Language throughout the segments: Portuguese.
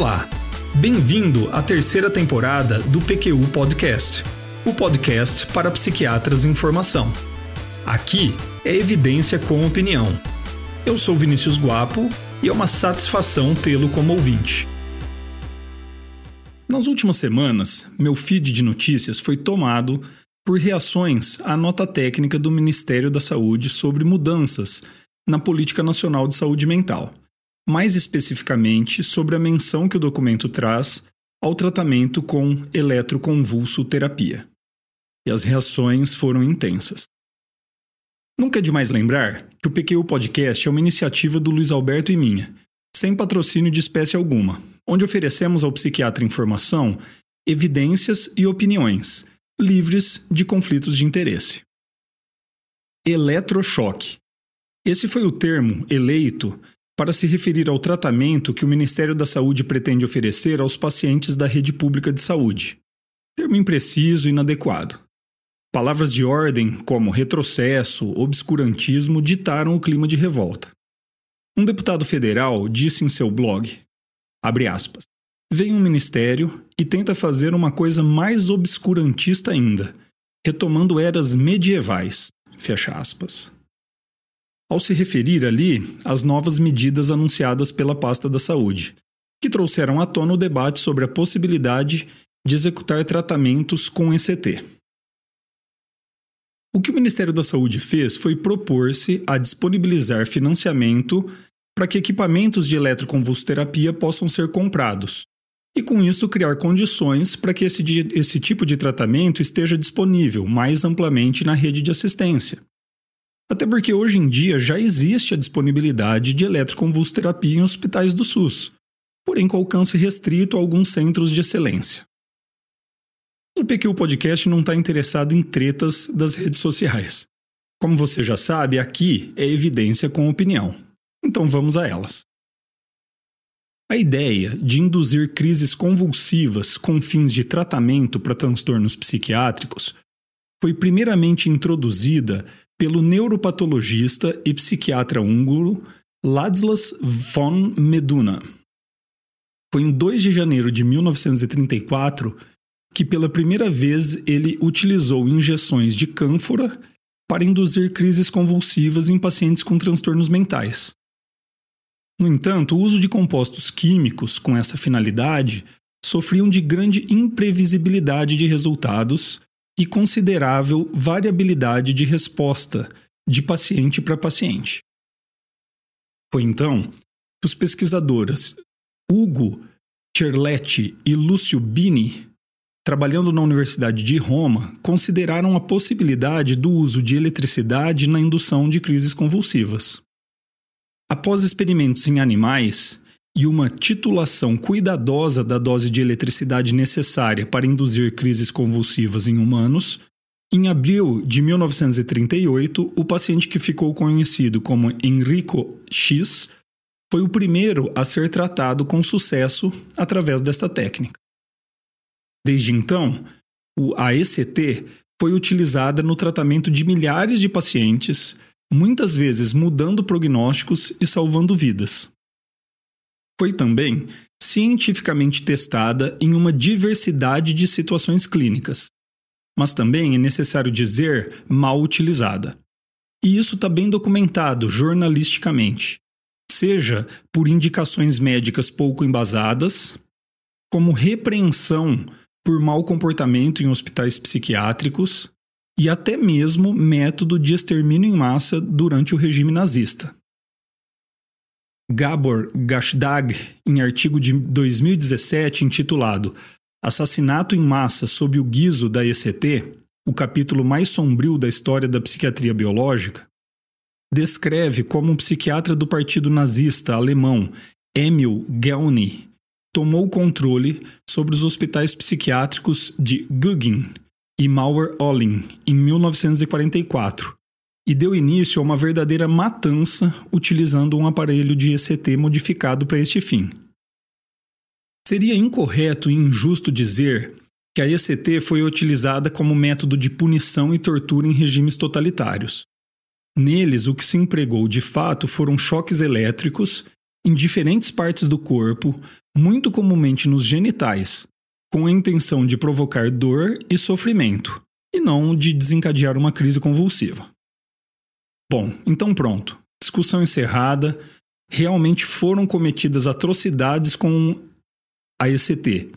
Olá, bem-vindo à terceira temporada do PQU Podcast, o podcast para psiquiatras em formação. Aqui é evidência com opinião. Eu sou Vinícius Guapo e é uma satisfação tê-lo como ouvinte. Nas últimas semanas, meu feed de notícias foi tomado por reações à nota técnica do Ministério da Saúde sobre mudanças na Política Nacional de Saúde Mental, mais especificamente sobre a menção que o documento traz ao tratamento com eletroconvulsoterapia. E as reações foram intensas. Nunca é demais lembrar que o PQ Podcast é uma iniciativa do Luiz Alberto e minha, sem patrocínio de espécie alguma, onde oferecemos ao psiquiatra informação, evidências e opiniões, livres de conflitos de interesse. Eletrochoque. Esse foi o termo eleito para se referir ao tratamento que o Ministério da Saúde pretende oferecer aos pacientes da rede pública de saúde. Termo impreciso e inadequado. Palavras de ordem como retrocesso, obscurantismo ditaram o clima de revolta. Um deputado federal disse em seu blog, aspas, vem um ministério e tenta fazer uma coisa mais obscurantista ainda, retomando eras medievais, fecha aspas. Ao se referir ali às novas medidas anunciadas pela pasta da saúde, que trouxeram à tona o debate sobre a possibilidade de executar tratamentos com ECT. O que o Ministério da Saúde fez foi propor-se a disponibilizar financiamento para que equipamentos de eletroconvulsoterapia possam ser comprados, e com isso criar condições para que esse, esse tipo de tratamento esteja disponível mais amplamente na rede de assistência. Até porque hoje em dia já existe a disponibilidade de eletroconvulsoterapia em hospitais do SUS, porém com alcance restrito a alguns centros de excelência. O PQ Podcast não está interessado em tretas das redes sociais. Como você já sabe, aqui é evidência com opinião. Então vamos a elas. A ideia de induzir crises convulsivas com fins de tratamento para transtornos psiquiátricos foi primeiramente introduzida pelo neuropatologista e psiquiatra húngaro Ladislas von Meduna. Foi em 2 de janeiro de 1934 que pela primeira vez ele utilizou injeções de cânfora para induzir crises convulsivas em pacientes com transtornos mentais. No entanto, o uso de compostos químicos com essa finalidade sofriam de grande imprevisibilidade de resultados e considerável variabilidade de resposta de paciente para paciente. Foi então que os pesquisadores Hugo Cerletti e Lúcio Bini, trabalhando na Universidade de Roma, consideraram a possibilidade do uso de eletricidade na indução de crises convulsivas. Após experimentos em animais, e uma titulação cuidadosa da dose de eletricidade necessária para induzir crises convulsivas em humanos, em abril de 1938, o paciente que ficou conhecido como Enrico X foi o primeiro a ser tratado com sucesso através desta técnica. Desde então, a ECT foi utilizada no tratamento de milhares de pacientes, muitas vezes mudando prognósticos e salvando vidas. Foi também cientificamente testada em uma diversidade de situações clínicas, mas também é necessário dizer mal utilizada. E isso está bem documentado jornalisticamente, seja por indicações médicas pouco embasadas, como repreensão por mau comportamento em hospitais psiquiátricos e até mesmo método de extermínio em massa durante o regime nazista. Gabor Gashdag, em artigo de 2017 intitulado Assassinato em Massa sob o guiso da ECT, o capítulo mais sombrio da história da psiquiatria biológica, descreve como um psiquiatra do partido nazista alemão, Emil Gelny, tomou controle sobre os hospitais psiquiátricos de Guggen e Mauer-Olling em 1944 e deu início a uma verdadeira matança utilizando um aparelho de ECT modificado para este fim. Seria incorreto e injusto dizer que a ECT foi utilizada como método de punição e tortura em regimes totalitários. Neles, o que se empregou de fato foram choques elétricos em diferentes partes do corpo, muito comumente nos genitais, com a intenção de provocar dor e sofrimento, e não de desencadear uma crise convulsiva. Bom, então pronto. Discussão encerrada. Realmente foram cometidas atrocidades com a ECT.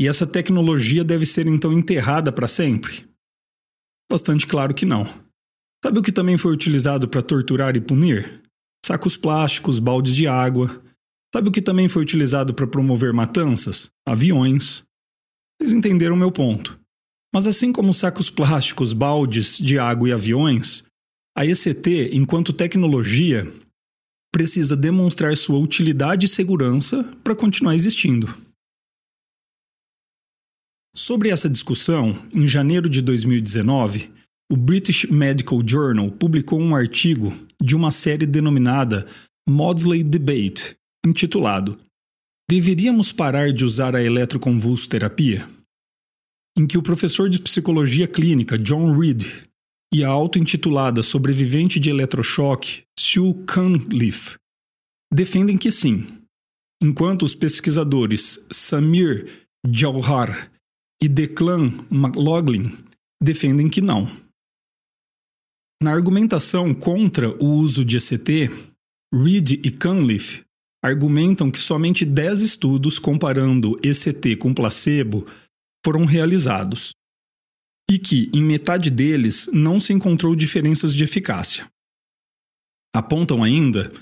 E essa tecnologia deve ser então enterrada para sempre? Bastante claro que não. Sabe o que também foi utilizado para torturar e punir? Sacos plásticos, baldes de água. Sabe o que também foi utilizado para promover matanças? Aviões. Vocês entenderam o meu ponto. Mas assim como sacos plásticos, baldes de água e aviões, a ECT, enquanto tecnologia, precisa demonstrar sua utilidade e segurança para continuar existindo. Sobre essa discussão, em janeiro de 2019, o British Medical Journal publicou um artigo de uma série denominada Maudsley Debate, intitulado Deveríamos parar de usar a eletroconvulsoterapia? Em que o professor de psicologia clínica John Reed e a auto-intitulada sobrevivente de eletrochoque Sue Cunliffe defendem que sim, enquanto os pesquisadores Samir Jauhar e Declan McLaughlin defendem que não. Na argumentação contra o uso de ECT, Reed e Cunliffe argumentam que somente 10 estudos comparando ECT com placebo foram realizados e que, em metade deles, não se encontrou diferenças de eficácia. Apontam ainda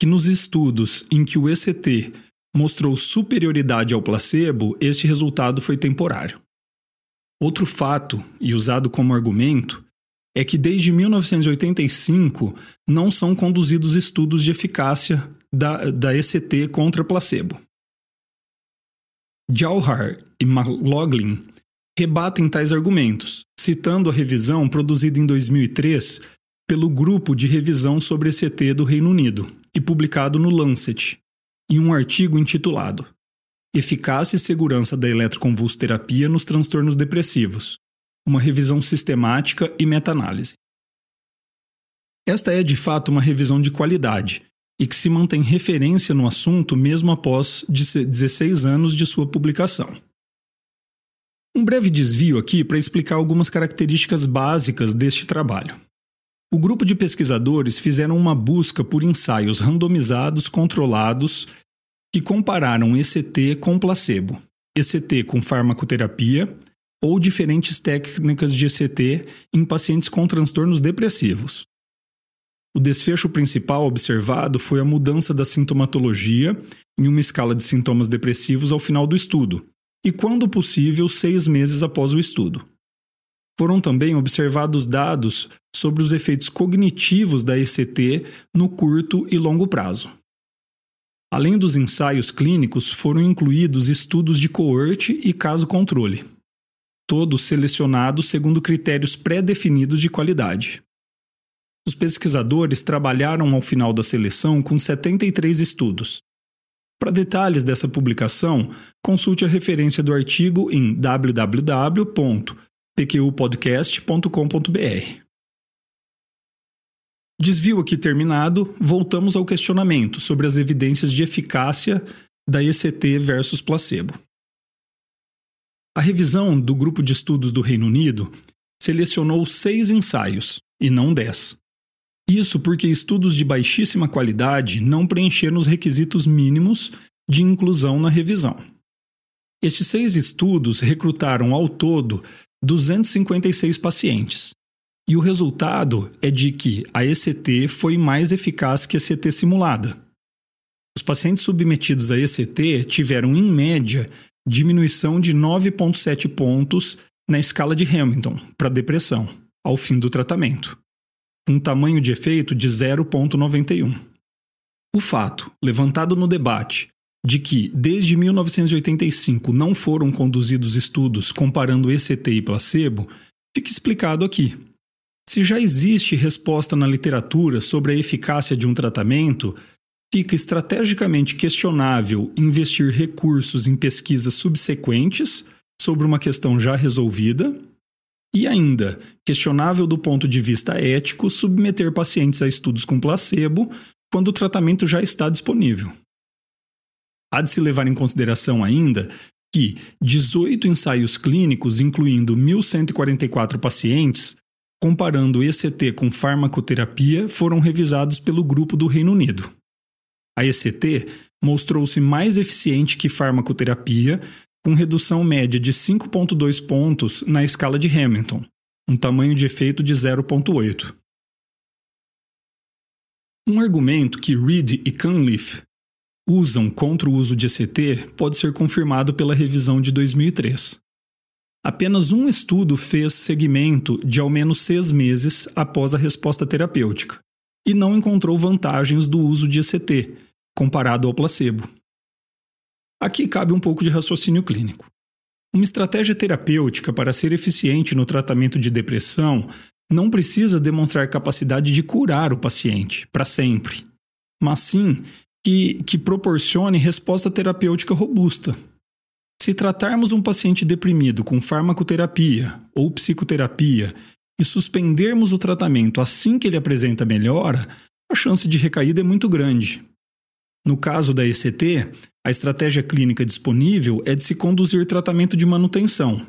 que nos estudos em que o ECT mostrou superioridade ao placebo, este resultado foi temporário. Outro fato, e usado como argumento, é que desde 1985 não são conduzidos estudos de eficácia da, da ECT contra placebo. Jauhar e McLaughlin rebatem tais argumentos, citando a revisão produzida em 2003 pelo Grupo de Revisão sobre ECT do Reino Unido e publicado no Lancet, em um artigo intitulado Eficácia e Segurança da Eletroconvulsoterapia nos Transtornos Depressivos, uma revisão sistemática e meta-análise. Esta é de fato uma revisão de qualidade e que se mantém referência no assunto mesmo após 16 anos de sua publicação. Um breve desvio aqui para explicar algumas características básicas deste trabalho. O grupo de pesquisadores fizeram uma busca por ensaios randomizados controlados que compararam ECT com placebo, ECT com farmacoterapia ou diferentes técnicas de ECT em pacientes com transtornos depressivos. O desfecho principal observado foi a mudança da sintomatologia em uma escala de sintomas depressivos ao final do estudo, e, quando possível, seis meses após o estudo. Foram também observados dados sobre os efeitos cognitivos da ECT no curto e longo prazo. Além dos ensaios clínicos, foram incluídos estudos de coorte e caso controle, todos selecionados segundo critérios pré-definidos de qualidade. Os pesquisadores trabalharam ao final da seleção com 73 estudos, para detalhes dessa publicação, consulte a referência do artigo em www.pqpodcast.com.br. Desvio aqui terminado, voltamos ao questionamento sobre as evidências de eficácia da ECT versus placebo. A revisão do grupo de estudos do Reino Unido selecionou seis ensaios, e não dez. Isso porque estudos de baixíssima qualidade não preencheram os requisitos mínimos de inclusão na revisão. Estes seis estudos recrutaram ao todo 256 pacientes. E o resultado é de que a ECT foi mais eficaz que a ECT simulada. Os pacientes submetidos à ECT tiveram, em média, diminuição de 9,7 pontos na escala de Hamilton para depressão, ao fim do tratamento um tamanho de efeito de 0,91. O fato, levantado no debate, de que desde 1985 não foram conduzidos estudos comparando ECT e placebo, fica explicado aqui. Se já existe resposta na literatura sobre a eficácia de um tratamento, fica estrategicamente questionável investir recursos em pesquisas subsequentes sobre uma questão já resolvida e ainda, questionável do ponto de vista ético submeter pacientes a estudos com placebo quando o tratamento já está disponível. Há de se levar em consideração ainda que 18 ensaios clínicos, incluindo 1.144 pacientes, comparando ECT com farmacoterapia, foram revisados pelo grupo do Reino Unido. A ECT mostrou-se mais eficiente que farmacoterapia, com redução média de 5,2 pontos na escala de Hamilton, um tamanho de efeito de 0,8. Um argumento que Reed e Cunliffe usam contra o uso de ECT pode ser confirmado pela revisão de 2003. Apenas um estudo fez segmento de ao menos seis meses após a resposta terapêutica e não encontrou vantagens do uso de ECT, comparado ao placebo. Aqui cabe um pouco de raciocínio clínico. Uma estratégia terapêutica para ser eficiente no tratamento de depressão não precisa demonstrar capacidade de curar o paciente para sempre, mas sim que, que proporcione resposta terapêutica robusta, se tratarmos um paciente deprimido com farmacoterapia ou psicoterapia e suspendermos o tratamento assim que ele apresenta melhora, a chance de recaída é muito grande. No caso da ECT, a estratégia clínica disponível é de se conduzir tratamento de manutenção,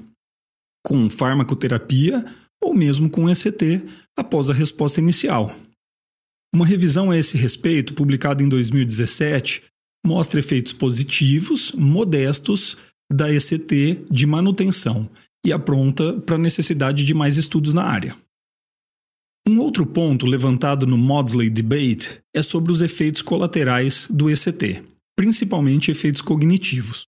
com farmacoterapia ou mesmo com ECT após a resposta inicial. Uma revisão a esse respeito, publicada em 2017, mostra efeitos positivos, modestos, da ECT de manutenção e apronta para a necessidade de mais estudos na área. Um outro ponto levantado no Maudsley Debate é sobre os efeitos colaterais do ECT, principalmente efeitos cognitivos.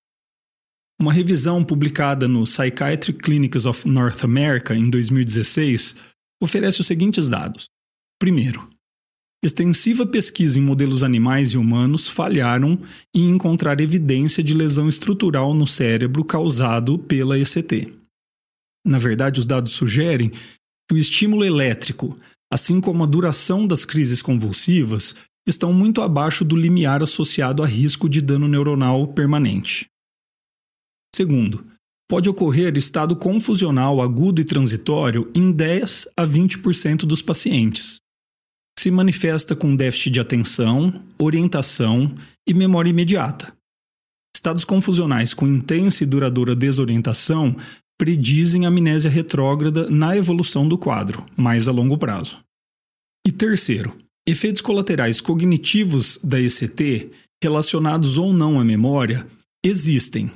Uma revisão publicada no Psychiatric Clinics of North America em 2016 oferece os seguintes dados. Primeiro, Extensiva pesquisa em modelos animais e humanos falharam em encontrar evidência de lesão estrutural no cérebro causado pela ECT. Na verdade, os dados sugerem que o estímulo elétrico, assim como a duração das crises convulsivas, estão muito abaixo do limiar associado a risco de dano neuronal permanente. Segundo, pode ocorrer estado confusional agudo e transitório em 10 a 20% dos pacientes, se manifesta com déficit de atenção, orientação e memória imediata. Estados confusionais com intensa e duradoura desorientação predizem amnésia retrógrada na evolução do quadro, mais a longo prazo. E terceiro, efeitos colaterais cognitivos da ECT, relacionados ou não à memória, existem.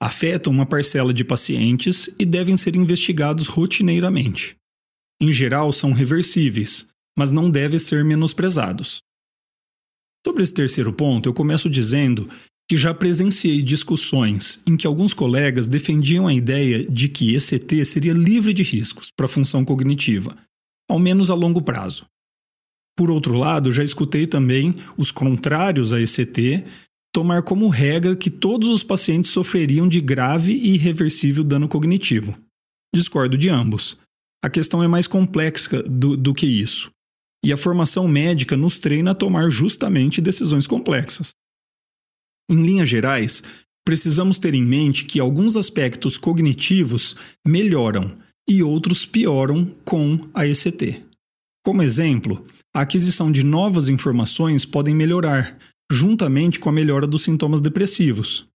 Afetam uma parcela de pacientes e devem ser investigados rotineiramente. Em geral, são reversíveis, mas não devem ser menosprezados. Sobre esse terceiro ponto, eu começo dizendo que já presenciei discussões em que alguns colegas defendiam a ideia de que ECT seria livre de riscos para a função cognitiva, ao menos a longo prazo. Por outro lado, já escutei também os contrários a ECT tomar como regra que todos os pacientes sofreriam de grave e irreversível dano cognitivo. Discordo de ambos. A questão é mais complexa do, do que isso. E a formação médica nos treina a tomar justamente decisões complexas. Em linhas gerais, precisamos ter em mente que alguns aspectos cognitivos melhoram e outros pioram com a ECT. Como exemplo, a aquisição de novas informações podem melhorar, juntamente com a melhora dos sintomas depressivos,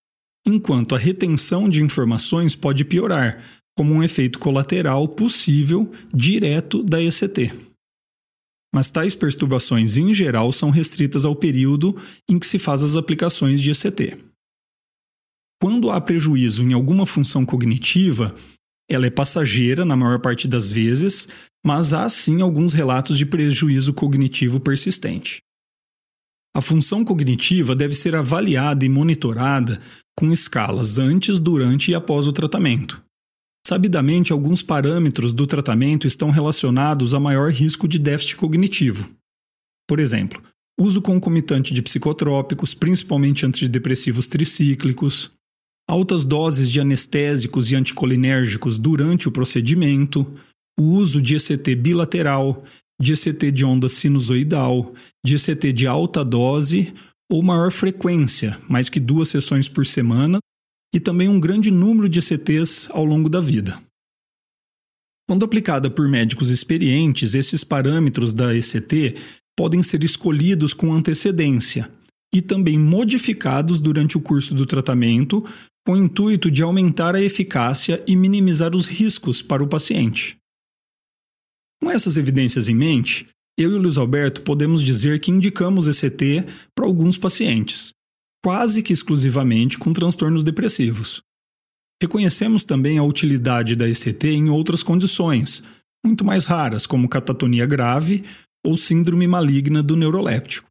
enquanto a retenção de informações pode piorar, como um efeito colateral possível direto da ECT mas tais perturbações em geral são restritas ao período em que se faz as aplicações de ECT. Quando há prejuízo em alguma função cognitiva, ela é passageira na maior parte das vezes, mas há sim alguns relatos de prejuízo cognitivo persistente. A função cognitiva deve ser avaliada e monitorada com escalas antes, durante e após o tratamento, Sabidamente, alguns parâmetros do tratamento estão relacionados a maior risco de déficit cognitivo. Por exemplo, uso concomitante de psicotrópicos, principalmente antidepressivos tricíclicos, altas doses de anestésicos e anticolinérgicos durante o procedimento, o uso de ECT bilateral, de ECT de onda sinusoidal, de ECT de alta dose ou maior frequência, mais que duas sessões por semana, e também um grande número de CTs ao longo da vida. Quando aplicada por médicos experientes, esses parâmetros da ECT podem ser escolhidos com antecedência, e também modificados durante o curso do tratamento com o intuito de aumentar a eficácia e minimizar os riscos para o paciente. Com essas evidências em mente, eu e o Luiz Alberto podemos dizer que indicamos ECT para alguns pacientes, quase que exclusivamente com transtornos depressivos. Reconhecemos também a utilidade da ECT em outras condições, muito mais raras, como catatonia grave ou síndrome maligna do neuroléptico.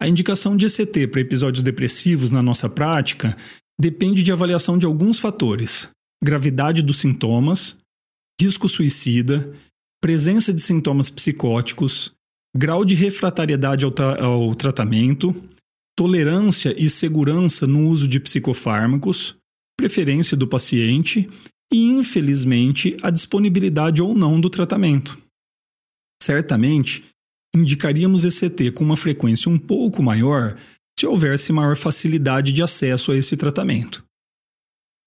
A indicação de ECT para episódios depressivos na nossa prática depende de avaliação de alguns fatores: gravidade dos sintomas, risco suicida, presença de sintomas psicóticos, grau de refratariedade ao, tra ao tratamento, tolerância e segurança no uso de psicofármacos, preferência do paciente e, infelizmente, a disponibilidade ou não do tratamento. Certamente, indicaríamos ECT com uma frequência um pouco maior se houvesse maior facilidade de acesso a esse tratamento.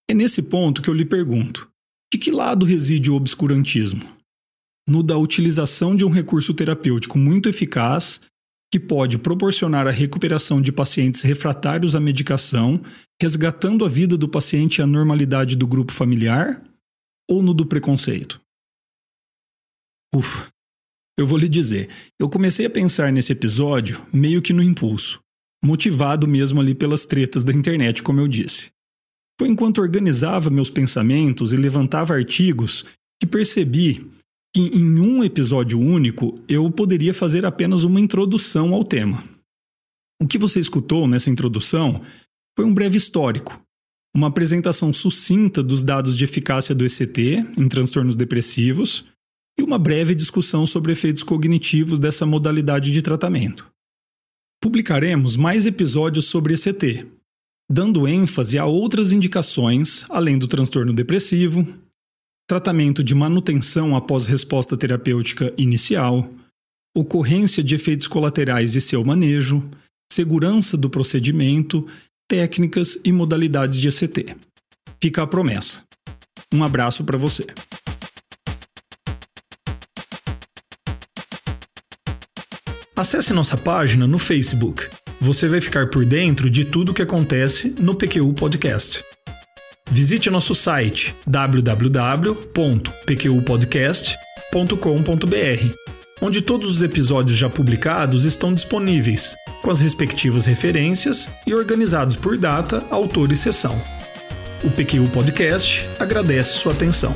É nesse ponto que eu lhe pergunto: de que lado reside o obscurantismo? No da utilização de um recurso terapêutico muito eficaz que pode proporcionar a recuperação de pacientes refratários à medicação, resgatando a vida do paciente e a normalidade do grupo familiar? Ou no do preconceito? Ufa, eu vou lhe dizer, eu comecei a pensar nesse episódio meio que no impulso, motivado mesmo ali pelas tretas da internet, como eu disse. Foi enquanto organizava meus pensamentos e levantava artigos que percebi que em um episódio único eu poderia fazer apenas uma introdução ao tema. O que você escutou nessa introdução foi um breve histórico, uma apresentação sucinta dos dados de eficácia do ECT em transtornos depressivos e uma breve discussão sobre efeitos cognitivos dessa modalidade de tratamento. Publicaremos mais episódios sobre ECT, dando ênfase a outras indicações além do transtorno depressivo, tratamento de manutenção após resposta terapêutica inicial, ocorrência de efeitos colaterais e seu manejo, segurança do procedimento, técnicas e modalidades de ECT. Fica a promessa. Um abraço para você. Acesse nossa página no Facebook. Você vai ficar por dentro de tudo o que acontece no PQU Podcast. Visite nosso site www.pqpodcast.com.br, onde todos os episódios já publicados estão disponíveis, com as respectivas referências e organizados por data, autor e sessão. O PQU Podcast agradece sua atenção.